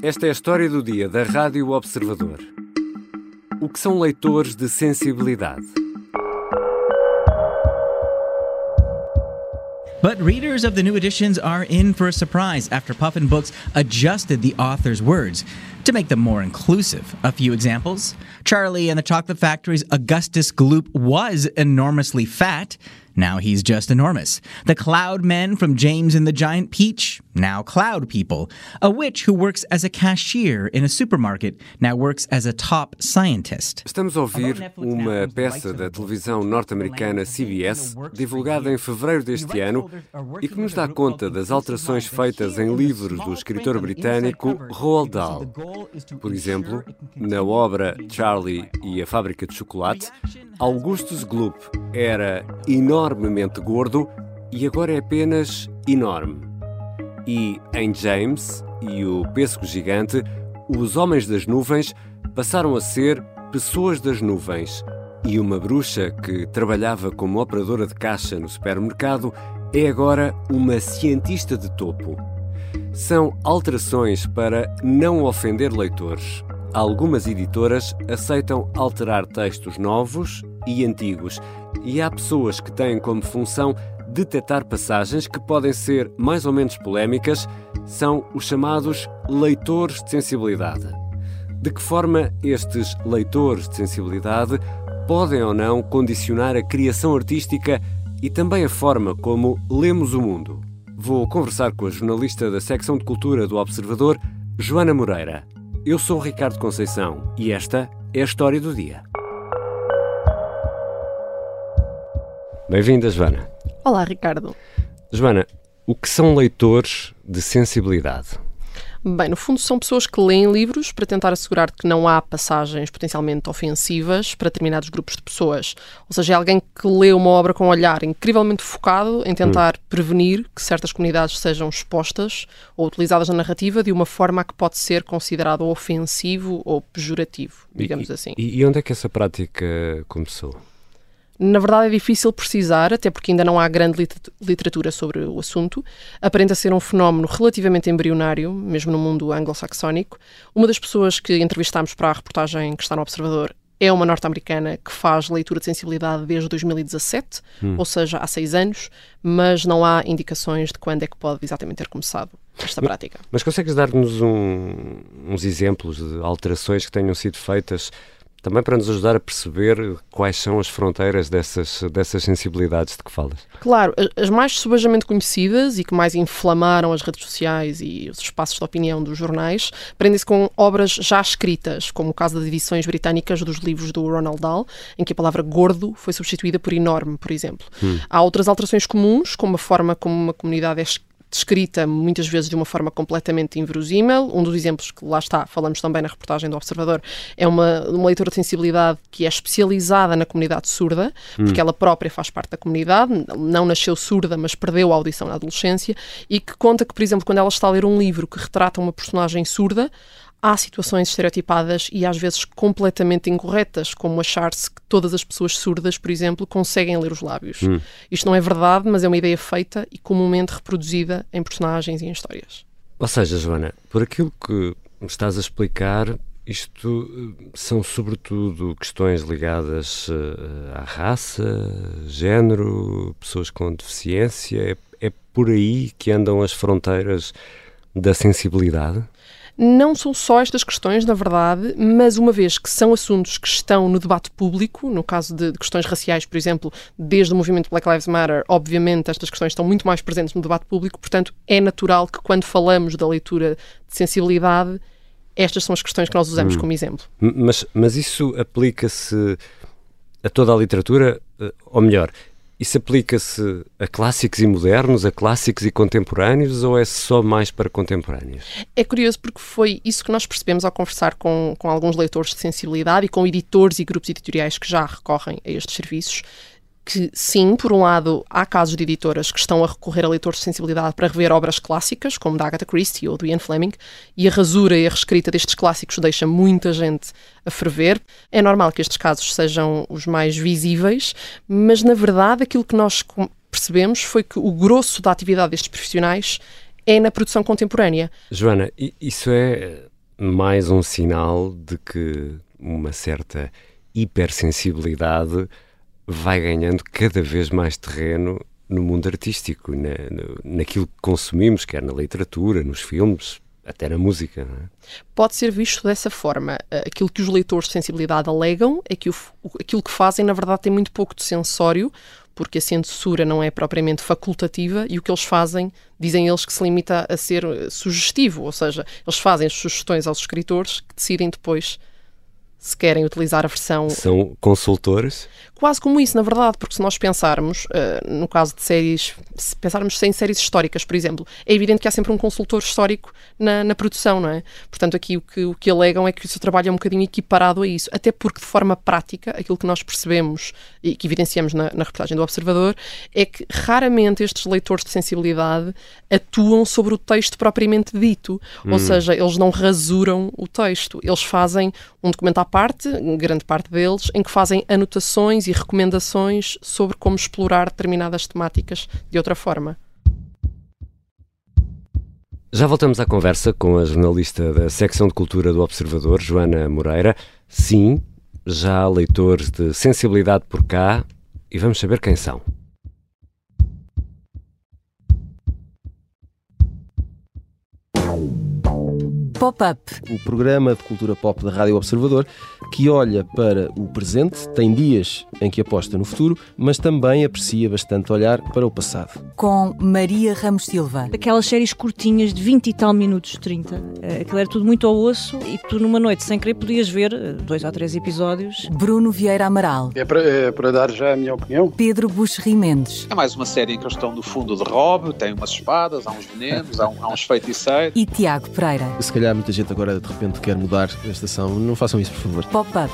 Esta é a história do dia da Rádio Observador. O que são leitores de sensibilidade? But readers of the new editions are in for a surprise after Puffin Books adjusted the author's words to make them more inclusive. A few examples Charlie and the Chocolate Factory's Augustus Gloop was enormously fat. Now he's just enormous. The Cloud Men from James and the Giant Peach, now Cloud People. A witch who works as a cashier in a supermarket, now works as a top scientist. Estamos a ouvir uma peça da televisão norte-americana CBS, divulgada em fevereiro deste ano, e que nos dá conta das alterações feitas em livros do escritor britânico Roald Dahl. Por exemplo, na obra Charlie e a Fábrica de Chocolate, Augustus Gloop era enormemente gordo e agora é apenas enorme. E em James e o Pêssego Gigante, os Homens das Nuvens passaram a ser pessoas das nuvens. E uma bruxa que trabalhava como operadora de caixa no supermercado é agora uma cientista de topo. São alterações para não ofender leitores. Algumas editoras aceitam alterar textos novos e antigos, e há pessoas que têm como função detectar passagens que podem ser mais ou menos polémicas, são os chamados leitores de sensibilidade. De que forma estes leitores de sensibilidade podem ou não condicionar a criação artística e também a forma como lemos o mundo? Vou conversar com a jornalista da secção de cultura do Observador, Joana Moreira. Eu sou Ricardo Conceição e esta é a história do dia. Bem-vinda, Joana. Olá, Ricardo. Joana, o que são leitores de sensibilidade? Bem, no fundo, são pessoas que leem livros para tentar assegurar que não há passagens potencialmente ofensivas para determinados grupos de pessoas. Ou seja, é alguém que lê uma obra com um olhar incrivelmente focado em tentar hum. prevenir que certas comunidades sejam expostas ou utilizadas na narrativa de uma forma que pode ser considerado ofensivo ou pejorativo, digamos e, assim. E onde é que essa prática começou? Na verdade, é difícil precisar, até porque ainda não há grande literatura sobre o assunto. Aparenta ser um fenómeno relativamente embrionário, mesmo no mundo anglo-saxónico. Uma das pessoas que entrevistámos para a reportagem que está no Observador é uma norte-americana que faz leitura de sensibilidade desde 2017, hum. ou seja, há seis anos, mas não há indicações de quando é que pode exatamente ter começado esta mas, prática. Mas consegues dar-nos um, uns exemplos de alterações que tenham sido feitas também para nos ajudar a perceber quais são as fronteiras dessas, dessas sensibilidades de que falas. Claro, as mais subajamente conhecidas e que mais inflamaram as redes sociais e os espaços de opinião dos jornais prendem-se com obras já escritas, como o caso das edições britânicas dos livros do Ronald Dahl, em que a palavra gordo foi substituída por enorme, por exemplo. Hum. Há outras alterações comuns, como a forma como uma comunidade é descrita muitas vezes de uma forma completamente inverosímil. Um dos exemplos que lá está, falamos também na reportagem do Observador, é uma, uma leitora de sensibilidade que é especializada na comunidade surda, hum. porque ela própria faz parte da comunidade, não nasceu surda, mas perdeu a audição na adolescência, e que conta que, por exemplo, quando ela está a ler um livro que retrata uma personagem surda, há situações estereotipadas e às vezes completamente incorretas, como achar-se que todas as pessoas surdas, por exemplo, conseguem ler os lábios. Hum. Isto não é verdade, mas é uma ideia feita e comumente reproduzida em personagens e em histórias. Ou seja, Joana, por aquilo que me estás a explicar, isto eh, são sobretudo questões ligadas eh, à raça, género, pessoas com deficiência. É, é por aí que andam as fronteiras da sensibilidade? Não são só estas questões, na verdade, mas uma vez que são assuntos que estão no debate público, no caso de, questões raciais, por exemplo, desde o movimento Black Lives Matter, obviamente estas questões estão muito mais presentes no debate público, portanto é natural que quando falamos da leitura de sensibilidade, estas são as questões que nós usamos hum. como exemplo. Mas, mas isso aplica-se a toda a literatura, eh, ou melhor, isso aplica-se a clássicos e modernos, a clássicos e contemporâneos ou é só mais para contemporâneos? É curioso porque foi isso que nós percebemos ao conversar com, com alguns leitores de sensibilidade e com editores e grupos editoriais que já recorrem a estes serviços que, sim, por um lado, há casos de editoras que estão a recorrer a leitores de sensibilidade para rever obras clássicas, como da Agatha Christie ou do Ian Fleming, e a rasura e a reescrita destes clássicos deixa muita gente a ferver. É normal que estes casos sejam os mais visíveis, mas, na verdade, aquilo que nós percebemos foi que o grosso da atividade destes profissionais é na produção contemporânea. Joana, isso é mais um sinal de que uma certa hipersensibilidade vai ganhando cada vez mais terreno no mundo artístico, na, naquilo que consumimos, quer na literatura, nos filmes, até na música. É? Pode ser visto dessa forma. Aquilo que os leitores de sensibilidade alegam é que o, aquilo que fazem, na verdade, tem muito pouco de sensório, porque a censura não é propriamente facultativa e o que eles fazem, dizem eles que se limita a ser eh, sugestivo, ou seja, eles fazem sugestões aos escritores que decidem depois se querem utilizar a versão. São consultores? Quase como isso, na verdade, porque se nós pensarmos, uh, no caso de séries, se pensarmos em séries históricas, por exemplo, é evidente que há sempre um consultor histórico na, na produção, não é? Portanto, aqui o que, o que alegam é que o seu trabalho é um bocadinho equiparado a isso, até porque, de forma prática, aquilo que nós percebemos e que evidenciamos na, na reportagem do Observador é que raramente estes leitores de sensibilidade atuam sobre o texto propriamente dito, hum. ou seja, eles não rasuram o texto, eles fazem um documento à parte, grande parte deles, em que fazem anotações e recomendações sobre como explorar determinadas temáticas de outra forma. Já voltamos à conversa com a jornalista da secção de cultura do Observador, Joana Moreira. Sim, já há leitores de sensibilidade por cá e vamos saber quem são. Pop-up. O programa de cultura pop da Rádio Observador que olha para o presente, tem dias em que aposta no futuro, mas também aprecia bastante olhar para o passado. Com Maria Ramos Silva. Aquelas séries curtinhas de 20 e tal minutos, 30. Eh, aquilo era tudo muito ao osso e tu numa noite sem querer podias ver eh, dois ou três episódios. Bruno Vieira Amaral. É para, é para dar já a minha opinião. Pedro Buxerri Mendes. É mais uma série em que eles estão no fundo de Rob, tem umas espadas, há uns venenos, há, um, há uns feiticeiros. E Tiago Pereira. Se calhar muita gente agora de repente quer mudar a estação, não façam isso, por favor. Pop-up.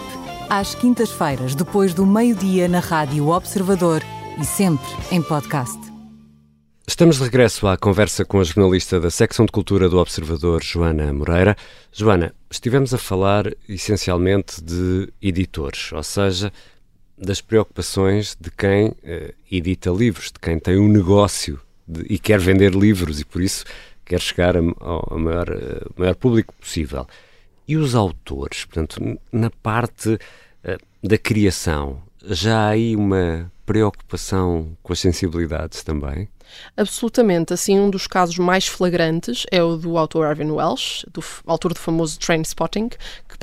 Às quintas-feiras, depois do meio-dia, na Rádio Observador e sempre em podcast. Estamos de regresso à conversa com a jornalista da secção de cultura do Observador, Joana Moreira. Joana, estivemos a falar essencialmente de editores, ou seja, das preocupações de quem uh, edita livros, de quem tem um negócio de, e quer vender livros e por isso quer chegar ao maior, uh, maior público possível. E os autores? Portanto, na parte uh, da criação, já há aí uma preocupação com as sensibilidades também? Absolutamente. Assim, um dos casos mais flagrantes é o do autor Arvin Welsh, do autor do famoso Train Spotting,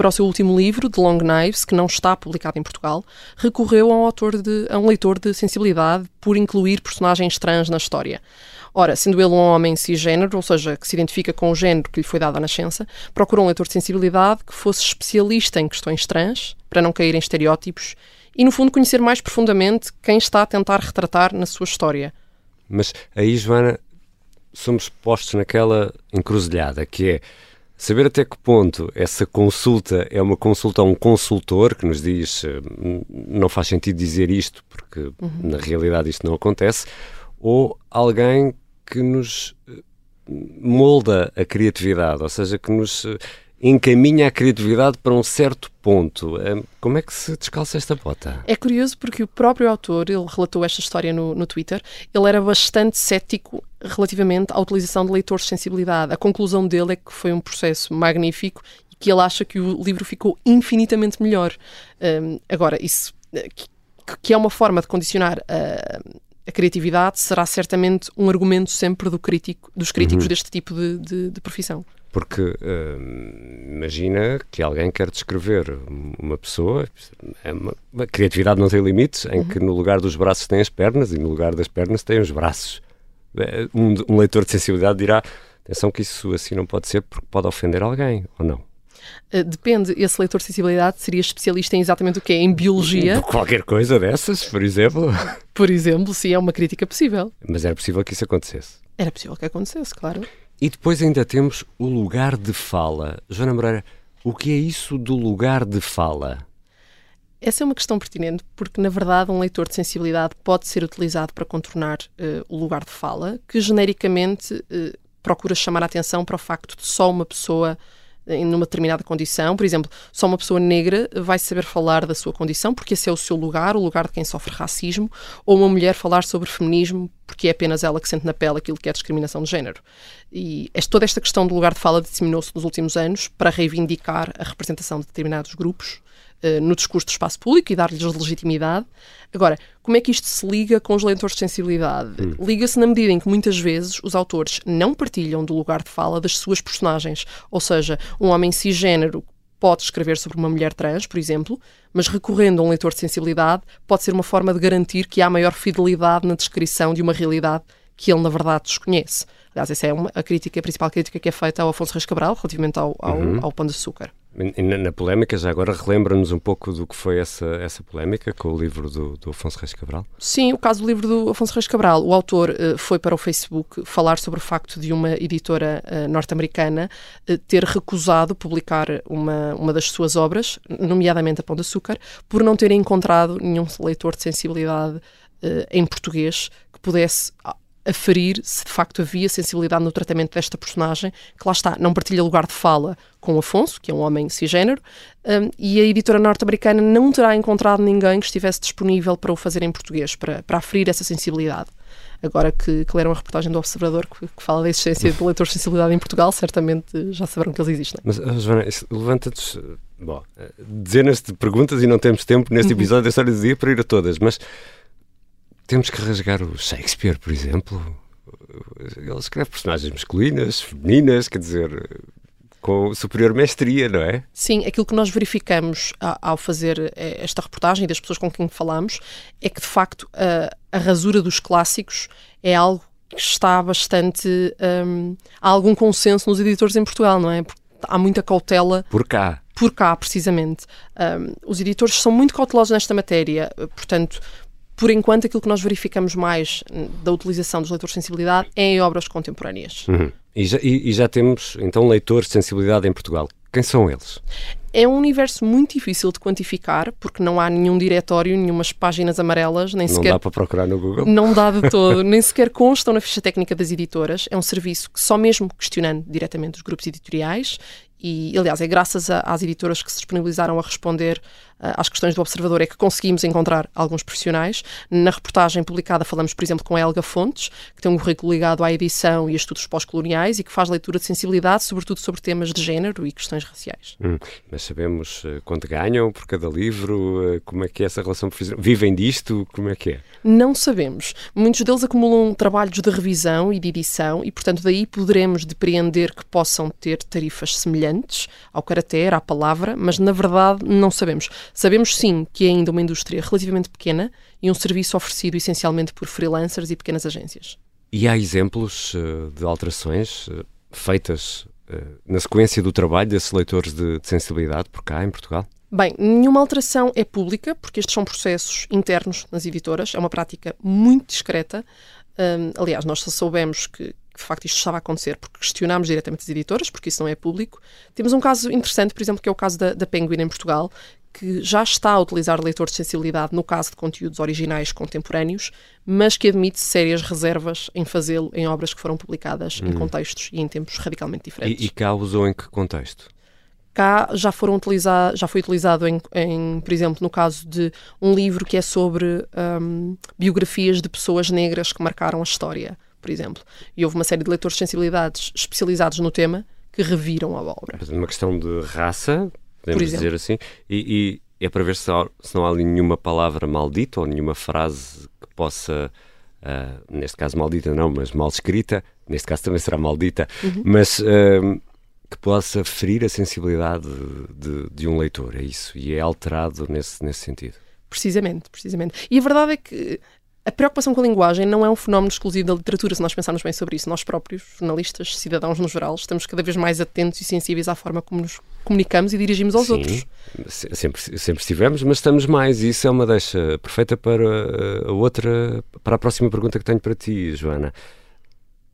para o seu último livro, The Long Knives, que não está publicado em Portugal, recorreu a um, autor de, a um leitor de sensibilidade por incluir personagens trans na história. Ora, sendo ele um homem cisgênero, ou seja, que se identifica com o género que lhe foi dado à nascença, procurou um leitor de sensibilidade que fosse especialista em questões trans, para não cair em estereótipos, e no fundo conhecer mais profundamente quem está a tentar retratar na sua história. Mas aí, Joana, somos postos naquela encruzilhada que é saber até que ponto essa consulta é uma consulta a um consultor que nos diz hum, não faz sentido dizer isto porque uhum. na realidade isto não acontece, ou alguém que nos eh, molda a criatividade, ou seja, que nos eh, encaminha a criatividade para um certo ponto. Eh, como é que se descalça esta bota? É curioso porque o próprio autor, ele relatou esta história no, no Twitter, ele era bastante cético relativamente à utilização de leitores de sensibilidade. A conclusão dele é que foi um processo magnífico e que ele acha que o livro ficou infinitamente melhor. Um, agora, isso que, que, é uma forma de condicionar a a criatividade será certamente um argumento sempre do crítico, dos críticos uhum. deste tipo de, de, de, profissão. Porque uh, imagina que alguém quer descrever uma pessoa, é a criatividade não tem limites, em uhum. que no lugar dos braços tem as pernas e no lugar das pernas tem os braços. Eh, um, um leitor de sensibilidade dirá: atenção, que isso assim não pode ser porque pode ofender alguém, ou não? Uh, depende, esse leitor de sensibilidade seria especialista em exatamente o que é, em biologia. Qualquer coisa dessas, por exemplo. por exemplo, sim, é uma crítica possível. Mas era possível que isso acontecesse. Era possível que acontecesse, claro. E depois ainda temos o lugar de fala. Joana Moreira, o que é isso do lugar de fala? Essa é uma questão pertinente, porque na verdade um leitor de sensibilidade pode ser utilizado para contornar uh, o lugar de fala, que genericamente uh, procura chamar a atenção para o facto de só uma pessoa numa determinada condição. Por exemplo, só uma pessoa negra vai saber falar da sua condição porque esse é o seu lugar, o lugar de quem sofre racismo, ou uma mulher falar sobre feminismo porque é apenas ela que sente na pele aquilo que é discriminação de género. E toda esta questão do lugar de fala disseminou-se nos últimos anos para reivindicar a representação de determinados grupos uh, no discurso do espaço público e dar-lhes legitimidade. Agora, como é que isto se liga com os leitores de sensibilidade? Hum. Liga-se na medida em que muitas vezes os autores não partilham do lugar de fala das suas personagens. Ou seja, um homem cisgênero pode escrever sobre uma mulher trans, por exemplo, mas recorrendo a um leitor de sensibilidade pode ser uma forma de garantir que há maior fidelidade na descrição de uma realidade que ele, na verdade, desconhece. Aliás, essa é uma, a crítica, a principal crítica que é feita ao Afonso Reis Cabral relativamente ao, ao, uhum. ao pão de açúcar. Na, na polémica, já agora relembra-nos um pouco do que foi essa, essa polémica com o livro do, do, Afonso Reis Cabral? Sim, o caso do livro do Afonso Reis Cabral. O autor uh, foi para o Facebook falar sobre o facto de uma editora uh, norte-americana uh, ter recusado publicar uma, uma das suas obras, nomeadamente A Pão de Açúcar, por não ter encontrado nenhum leitor de sensibilidade em português que pudesse aferir se de facto havia sensibilidade no tratamento desta personagem, que lá está, não partilha lugar de fala com Afonso, que é um homem cisgênero, um, e a editora norte-americana não terá encontrado ninguém que estivesse disponível para o fazer em português, para, para aferir essa sensibilidade. Agora que, que leram a reportagem do Observador que, que fala da existência de leitores de sensibilidade em Portugal, certamente já saberão que eles existem. Mas, uh, Joana, levanta-te. Bom, uh, dezenas de perguntas e não temos tempo neste uhum. episódio da História do Dia para ir a todas, mas temos que rasgar o Shakespeare, por exemplo. Ele escreve personagens masculinas, femininas, quer dizer, com superior mestria, não é? Sim, aquilo que nós verificamos ao fazer eh, esta reportagem e das pessoas com quem falamos é que, de facto, a, a rasura dos clássicos é algo que está bastante. Um, há algum consenso nos editores em Portugal, não é? Porque há muita cautela. Por cá. Por cá, precisamente. Um, os editores são muito cautelosos nesta matéria, portanto, por enquanto, aquilo que nós verificamos mais da utilização dos leitores de sensibilidade é em obras contemporâneas. Uhum. E, já, e, e já temos, então, leitores de sensibilidade em Portugal. Quem são eles? É um universo muito difícil de quantificar, porque não há nenhum diretório, nenhumas páginas amarelas, nem não sequer. Não dá para procurar no Google? Não dá de todo, nem sequer constam na ficha técnica das editoras. É um serviço que só mesmo questionando diretamente os grupos editoriais e, aliás, é graças a, às editoras que se disponibilizaram a responder às questões do Observador é que conseguimos encontrar alguns profissionais. Na reportagem publicada falamos, por exemplo, com a Helga Fontes, que tem um currículo ligado à edição e a estudos pós-coloniais e que faz leitura de sensibilidade, sobretudo sobre temas de género e questões raciais. Hum, mas sabemos uh, quanto ganham por cada livro? Uh, como é que é essa relação profissional? Vivem disto? Como é que é? Não sabemos. Muitos deles acumulam trabalhos de revisão e de edição e, portanto, daí poderemos depreender que possam ter tarifas semelhantes ao caráter, à palavra, mas na verdade não sabemos. Sabemos sim que é ainda uma indústria relativamente pequena e um serviço oferecido essencialmente por freelancers e pequenas agências. E há exemplos uh, de alterações uh, feitas uh, na sequência do trabalho desses leitores de, de sensibilidade por cá, em Portugal? Bem, nenhuma alteração é pública, porque estes são processos internos nas editoras, é uma prática muito discreta. Um, aliás, nós só soubemos que, que, de facto isto estava a acontecer porque questionámos diretamente as editoras, porque isso não é público. Temos um caso interessante, por exemplo, que é o caso da, da Penguin em Portugal, que já está a utilizar leitores de sensibilidade no caso de conteúdos originais contemporâneos, mas que admite sérias reservas em fazê-lo em obras que foram publicadas hum. em contextos e em tempos radicalmente diferentes. E, e cá usou em que contexto? cá já foram utilizar, já foi utilizado em, em, por exemplo, no caso de um livro que é sobre um, biografias de pessoas negras que marcaram a história, por exemplo. E houve uma série de leitores de sensibilidades especializados no tema que reviram a obra. Uma questão de raça, podemos dizer assim, e, e, é para ver se, há, se não há ali nenhuma palavra maldita ou nenhuma frase que possa, uh, neste caso maldita não, mas mal escrita, neste caso também será maldita, uhum. mas... Uh, que possa ferir a sensibilidade de, de, um leitor, é isso, e é alterado nesse, nesse sentido. Precisamente, precisamente. E a verdade é que a preocupação com a linguagem não é um fenómeno exclusivo da literatura, se nós pensarmos bem sobre isso. Nós próprios, jornalistas, cidadãos no geral, estamos cada vez mais atentos e sensíveis à forma como nos comunicamos e dirigimos aos Sim, outros. Sempre, sempre estivemos, mas estamos mais. E isso é uma deixa perfeita para a outra, para a próxima pergunta que tenho para ti, Joana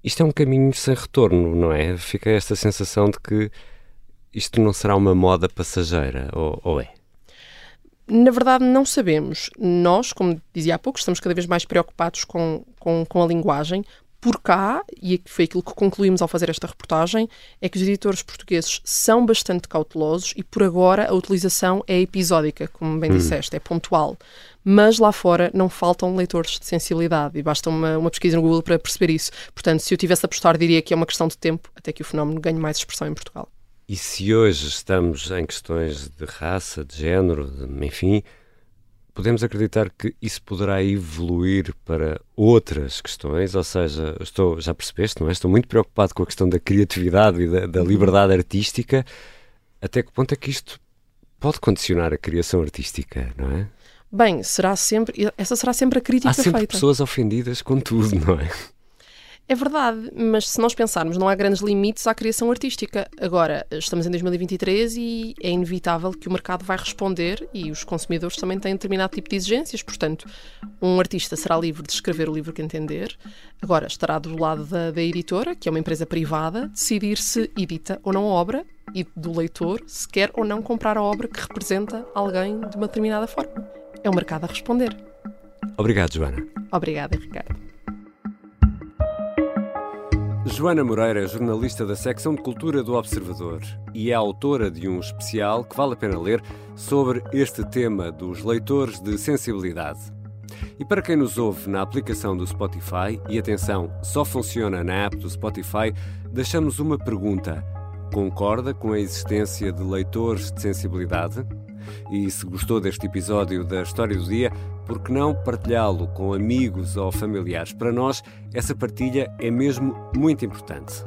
isto é um caminho sem retorno, não é? Fica esta sensação de que isto não será uma moda passageira, ou, ou é? Na verdade, não sabemos. Nós, como dizia há pouco, estamos cada vez mais preocupados com, com, com a linguagem, Por cá, e foi aquilo que concluímos ao fazer esta reportagem, é que os editores portugueses são bastante cautelosos e por agora a utilização é episódica, como bem hum. disseste, é pontual. Mas lá fora não faltam leitores de sensibilidade e basta uma, uma pesquisa no Google para perceber isso. Portanto, se eu tivesse a apostar, diria que é uma questão de tempo até que o fenómeno ganhe mais expressão em Portugal. E se hoje estamos em questões de raça, de género, de, enfim, podemos acreditar que isso poderá evoluir para outras questões, ou seja, estou, já percebeste, não é? Estou muito preocupado com a questão da criatividade e da, da liberdade artística. Até que ponto é que isto pode condicionar a criação artística, não é? Bem, será sempre, essa será sempre a crítica Há sempre feita. pessoas ofendidas com tudo, não é? É verdade, mas se nós pensarmos, não há grandes limites à criação artística. Agora, estamos em 2023 e é inevitável que o mercado vai responder e os consumidores também têm determinado tipo de exigências. Portanto, um artista será livre de escrever o livro que entender. Agora, estará do lado da, da editora, que é uma empresa privada, decidir se edita ou não a obra e do leitor se quer ou não comprar a obra que representa alguém de uma determinada forma. É o mercado a responder. Obrigado, Joana. Obrigada, Ricardo. Joana Moreira é jornalista da secção de Cultura do Observador e é autora de um especial que vale a pena ler sobre este tema dos leitores de sensibilidade. E para quem nos ouve na aplicação do Spotify, e atenção, só funciona na app do Spotify, deixamos uma pergunta. Concorda com a existência de leitores de sensibilidade? E se gostou deste episódio da História do Dia, por que não partilhá-lo com amigos ou familiares? Para nós, essa partilha é mesmo muito importante.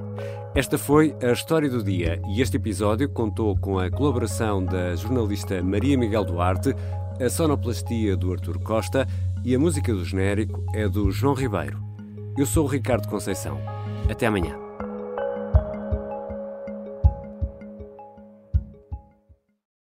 Esta foi a História do Dia e este episódio contou com a colaboração da jornalista Maria Miguel Duarte, a sonoplastia do Artur Costa e a música do genérico é do João Ribeiro. Eu sou o Ricardo Conceição. Até amanhã.